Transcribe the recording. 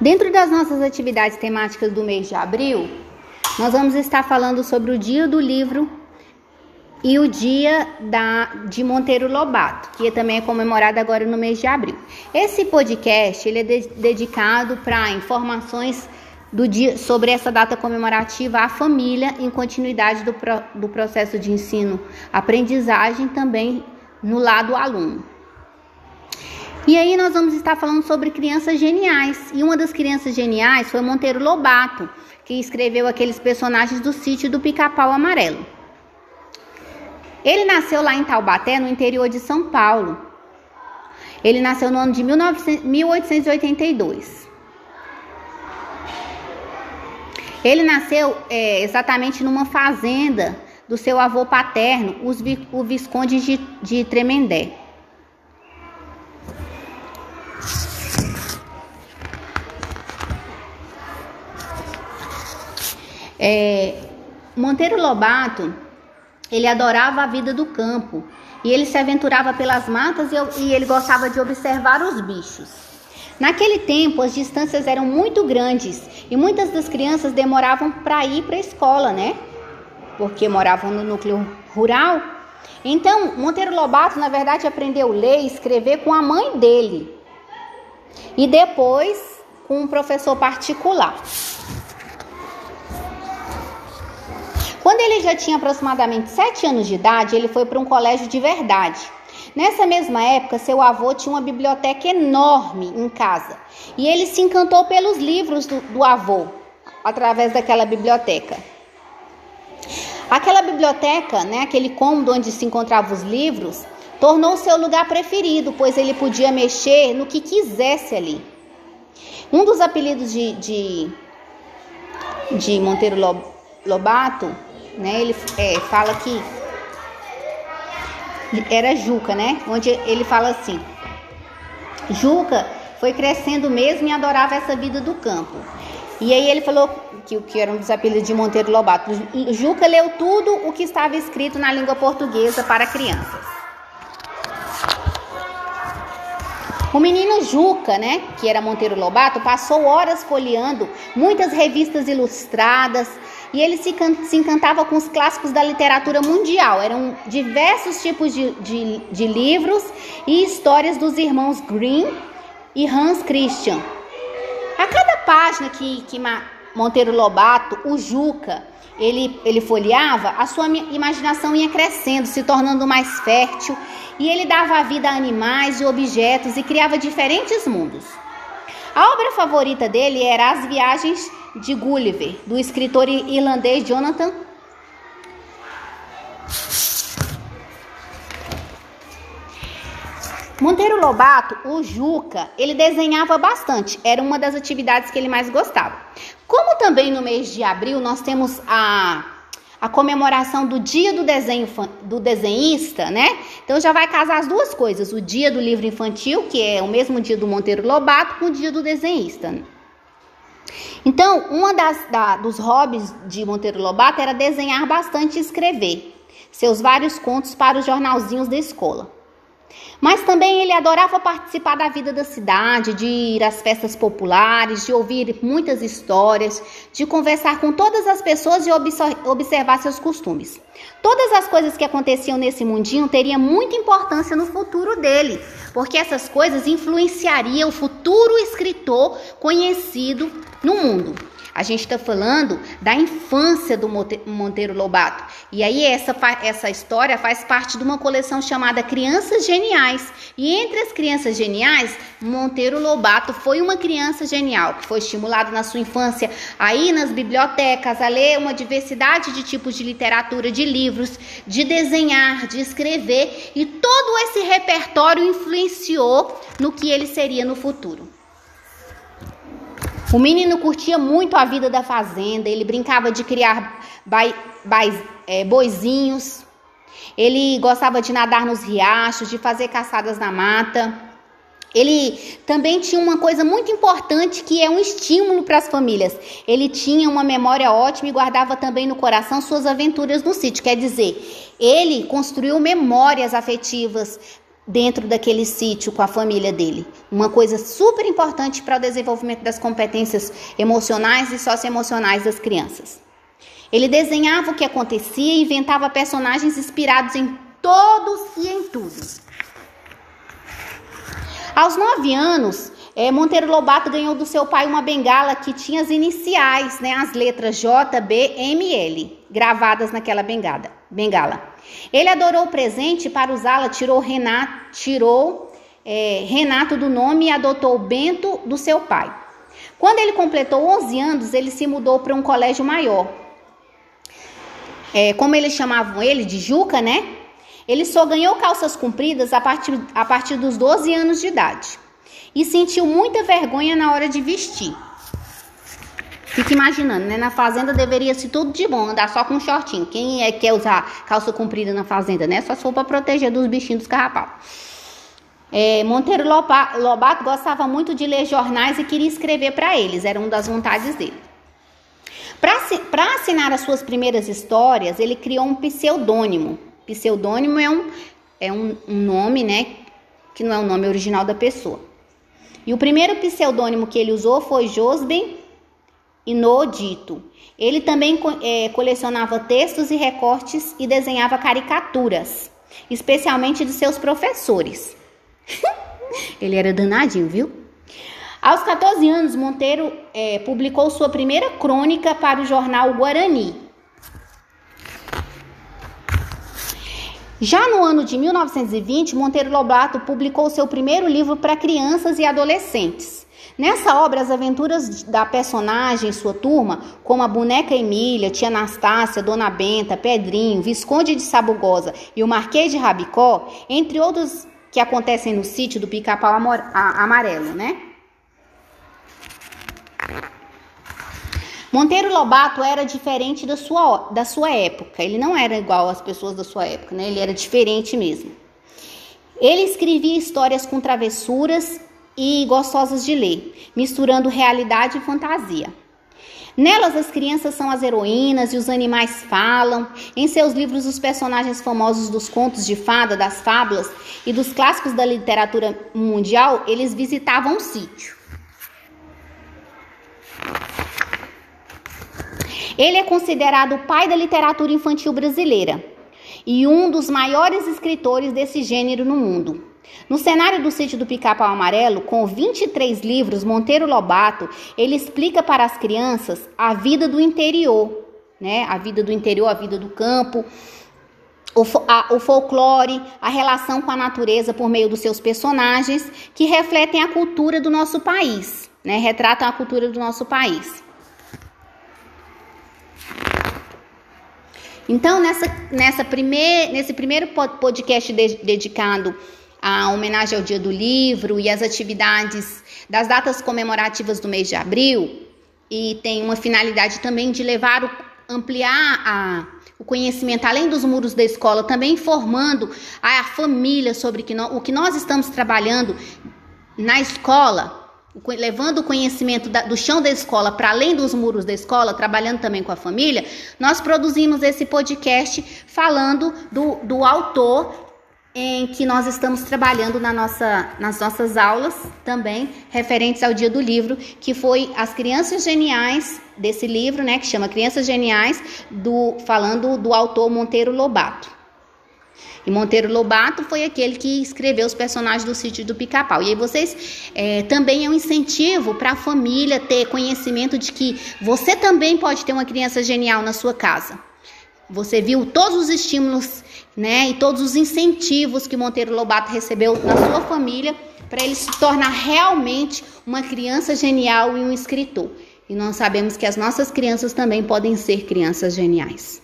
Dentro das nossas atividades temáticas do mês de abril, nós vamos estar falando sobre o dia do livro e o dia da, de Monteiro Lobato, que também é comemorado agora no mês de abril. Esse podcast ele é de, dedicado para informações dia, sobre essa data comemorativa à família em continuidade do, pro, do processo de ensino-aprendizagem também no lado aluno. E aí nós vamos estar falando sobre crianças geniais. E uma das crianças geniais foi Monteiro Lobato, que escreveu aqueles personagens do sítio do Pica-Pau Amarelo. Ele nasceu lá em Taubaté, no interior de São Paulo. Ele nasceu no ano de 1900, 1882. Ele nasceu é, exatamente numa fazenda do seu avô paterno, os, o Visconde de, de Tremendé. É, Monteiro Lobato, ele adorava a vida do campo e ele se aventurava pelas matas e, e ele gostava de observar os bichos. Naquele tempo, as distâncias eram muito grandes e muitas das crianças demoravam para ir para a escola, né? Porque moravam no núcleo rural. Então, Monteiro Lobato, na verdade, aprendeu a ler e escrever com a mãe dele. E depois com um professor particular. Quando ele já tinha aproximadamente 7 anos de idade, ele foi para um colégio de verdade. Nessa mesma época, seu avô tinha uma biblioteca enorme em casa e ele se encantou pelos livros do, do avô através daquela biblioteca. Aquela biblioteca, né, aquele cômodo onde se encontravam os livros, tornou seu lugar preferido, pois ele podia mexer no que quisesse ali. Um dos apelidos de, de, de Monteiro Lobato né? Ele é, fala que era Juca, né? Onde ele fala assim: Juca foi crescendo mesmo e adorava essa vida do campo. E aí ele falou que, que era um dos apelidos de Monteiro Lobato. Juca leu tudo o que estava escrito na língua portuguesa para crianças. O menino Juca, né, que era Monteiro Lobato, passou horas folheando muitas revistas ilustradas, e ele se, se encantava com os clássicos da literatura mundial. Eram diversos tipos de, de, de livros e histórias dos irmãos Grimm e Hans Christian. A cada página que, que Monteiro Lobato, o Juca, ele, ele folheava, a sua imaginação ia crescendo, se tornando mais fértil, e ele dava vida a animais e objetos e criava diferentes mundos. A obra favorita dele era As Viagens de Gulliver, do escritor irlandês Jonathan Monteiro Lobato, o Juca, ele desenhava bastante, era uma das atividades que ele mais gostava. Como também no mês de abril nós temos a, a comemoração do dia do desenho do desenhista, né? Então já vai casar as duas coisas, o dia do livro infantil, que é o mesmo dia do Monteiro Lobato, com o dia do desenhista. Então, das da, dos hobbies de Monteiro Lobato era desenhar bastante e escrever seus vários contos para os jornalzinhos da escola. Mas também ele adorava participar da vida da cidade, de ir às festas populares, de ouvir muitas histórias, de conversar com todas as pessoas e observar seus costumes. Todas as coisas que aconteciam nesse mundinho teriam muita importância no futuro dele, porque essas coisas influenciariam o futuro escritor conhecido no mundo. A gente está falando da infância do Monteiro Lobato. E aí essa, essa história faz parte de uma coleção chamada Crianças Geniais. E entre as crianças geniais, Monteiro Lobato foi uma criança genial, que foi estimulado na sua infância a ir nas bibliotecas, a ler uma diversidade de tipos de literatura, de livros, de desenhar, de escrever. E todo esse repertório influenciou no que ele seria no futuro. O menino curtia muito a vida da fazenda, ele brincava de criar bai, bai, é, boizinhos, ele gostava de nadar nos riachos, de fazer caçadas na mata. Ele também tinha uma coisa muito importante que é um estímulo para as famílias. Ele tinha uma memória ótima e guardava também no coração suas aventuras no sítio. Quer dizer, ele construiu memórias afetivas dentro daquele sítio com a família dele. Uma coisa super importante para o desenvolvimento das competências emocionais e socioemocionais das crianças. Ele desenhava o que acontecia e inventava personagens inspirados em todos e em tudo. Aos nove anos, é, Monteiro Lobato ganhou do seu pai uma bengala que tinha as iniciais, né, as letras J, B, M, L, gravadas naquela bengada, bengala. Ele adorou o presente para usá-la, tirou Renato, tirou é, Renato do nome e adotou Bento do seu pai. Quando ele completou 11 anos, ele se mudou para um colégio maior. É, como eles chamavam ele de Juca, né? Ele só ganhou calças compridas a partir, a partir dos 12 anos de idade e sentiu muita vergonha na hora de vestir. Fica imaginando, né? Na fazenda deveria ser tudo de bom, andar só com um shortinho. Quem é que quer usar calça comprida na fazenda, né? Só se for para proteger dos bichinhos dos carrapatos. É, Monteiro Lobato gostava muito de ler jornais e queria escrever para eles, era uma das vontades dele. Para assinar as suas primeiras histórias, ele criou um pseudônimo. Pseudônimo é um, é um, um nome, né? Que não é o nome original da pessoa. E o primeiro pseudônimo que ele usou foi Josben Inodito. Ele também é, colecionava textos e recortes e desenhava caricaturas, especialmente de seus professores. ele era danadinho, viu? Aos 14 anos, Monteiro é, publicou sua primeira crônica para o jornal Guarani. Já no ano de 1920, Monteiro Lobato publicou seu primeiro livro para crianças e adolescentes. Nessa obra, as aventuras da personagem e sua turma, como a boneca Emília, tia Anastácia, Dona Benta, Pedrinho, Visconde de Sabugosa e o Marquês de Rabicó, entre outros que acontecem no sítio do Pica-Pau Amarelo, né? Monteiro Lobato era diferente da sua, da sua época. Ele não era igual às pessoas da sua época, né? Ele era diferente mesmo. Ele escrevia histórias com travessuras e gostosas de ler, misturando realidade e fantasia. Nelas, as crianças são as heroínas e os animais falam. Em seus livros, os personagens famosos dos contos de fada, das fábulas e dos clássicos da literatura mundial, eles visitavam o sítio. Ele é considerado o pai da literatura infantil brasileira e um dos maiores escritores desse gênero no mundo. No cenário do sítio do Pica-Pau Amarelo, com 23 livros, Monteiro Lobato, ele explica para as crianças a vida do interior, né? A vida do interior, a vida do campo, o, a, o folclore, a relação com a natureza por meio dos seus personagens, que refletem a cultura do nosso país, né? Retratam a cultura do nosso país. Então, nessa, nessa primeir, nesse primeiro podcast de, dedicado à homenagem ao Dia do Livro e às atividades das datas comemorativas do mês de abril, e tem uma finalidade também de levar, o, ampliar a, o conhecimento além dos muros da escola, também informando a família sobre que no, o que nós estamos trabalhando na escola levando o conhecimento da, do chão da escola para além dos muros da escola, trabalhando também com a família, nós produzimos esse podcast falando do, do autor em que nós estamos trabalhando na nossa, nas nossas aulas também referentes ao dia do livro, que foi as crianças geniais desse livro, né, que chama Crianças Geniais, do falando do autor Monteiro Lobato. E Monteiro Lobato foi aquele que escreveu os personagens do sítio do Pica-Pau. E aí vocês é, também é um incentivo para a família ter conhecimento de que você também pode ter uma criança genial na sua casa. Você viu todos os estímulos, né, e todos os incentivos que Monteiro Lobato recebeu na sua família para ele se tornar realmente uma criança genial e um escritor. E nós sabemos que as nossas crianças também podem ser crianças geniais.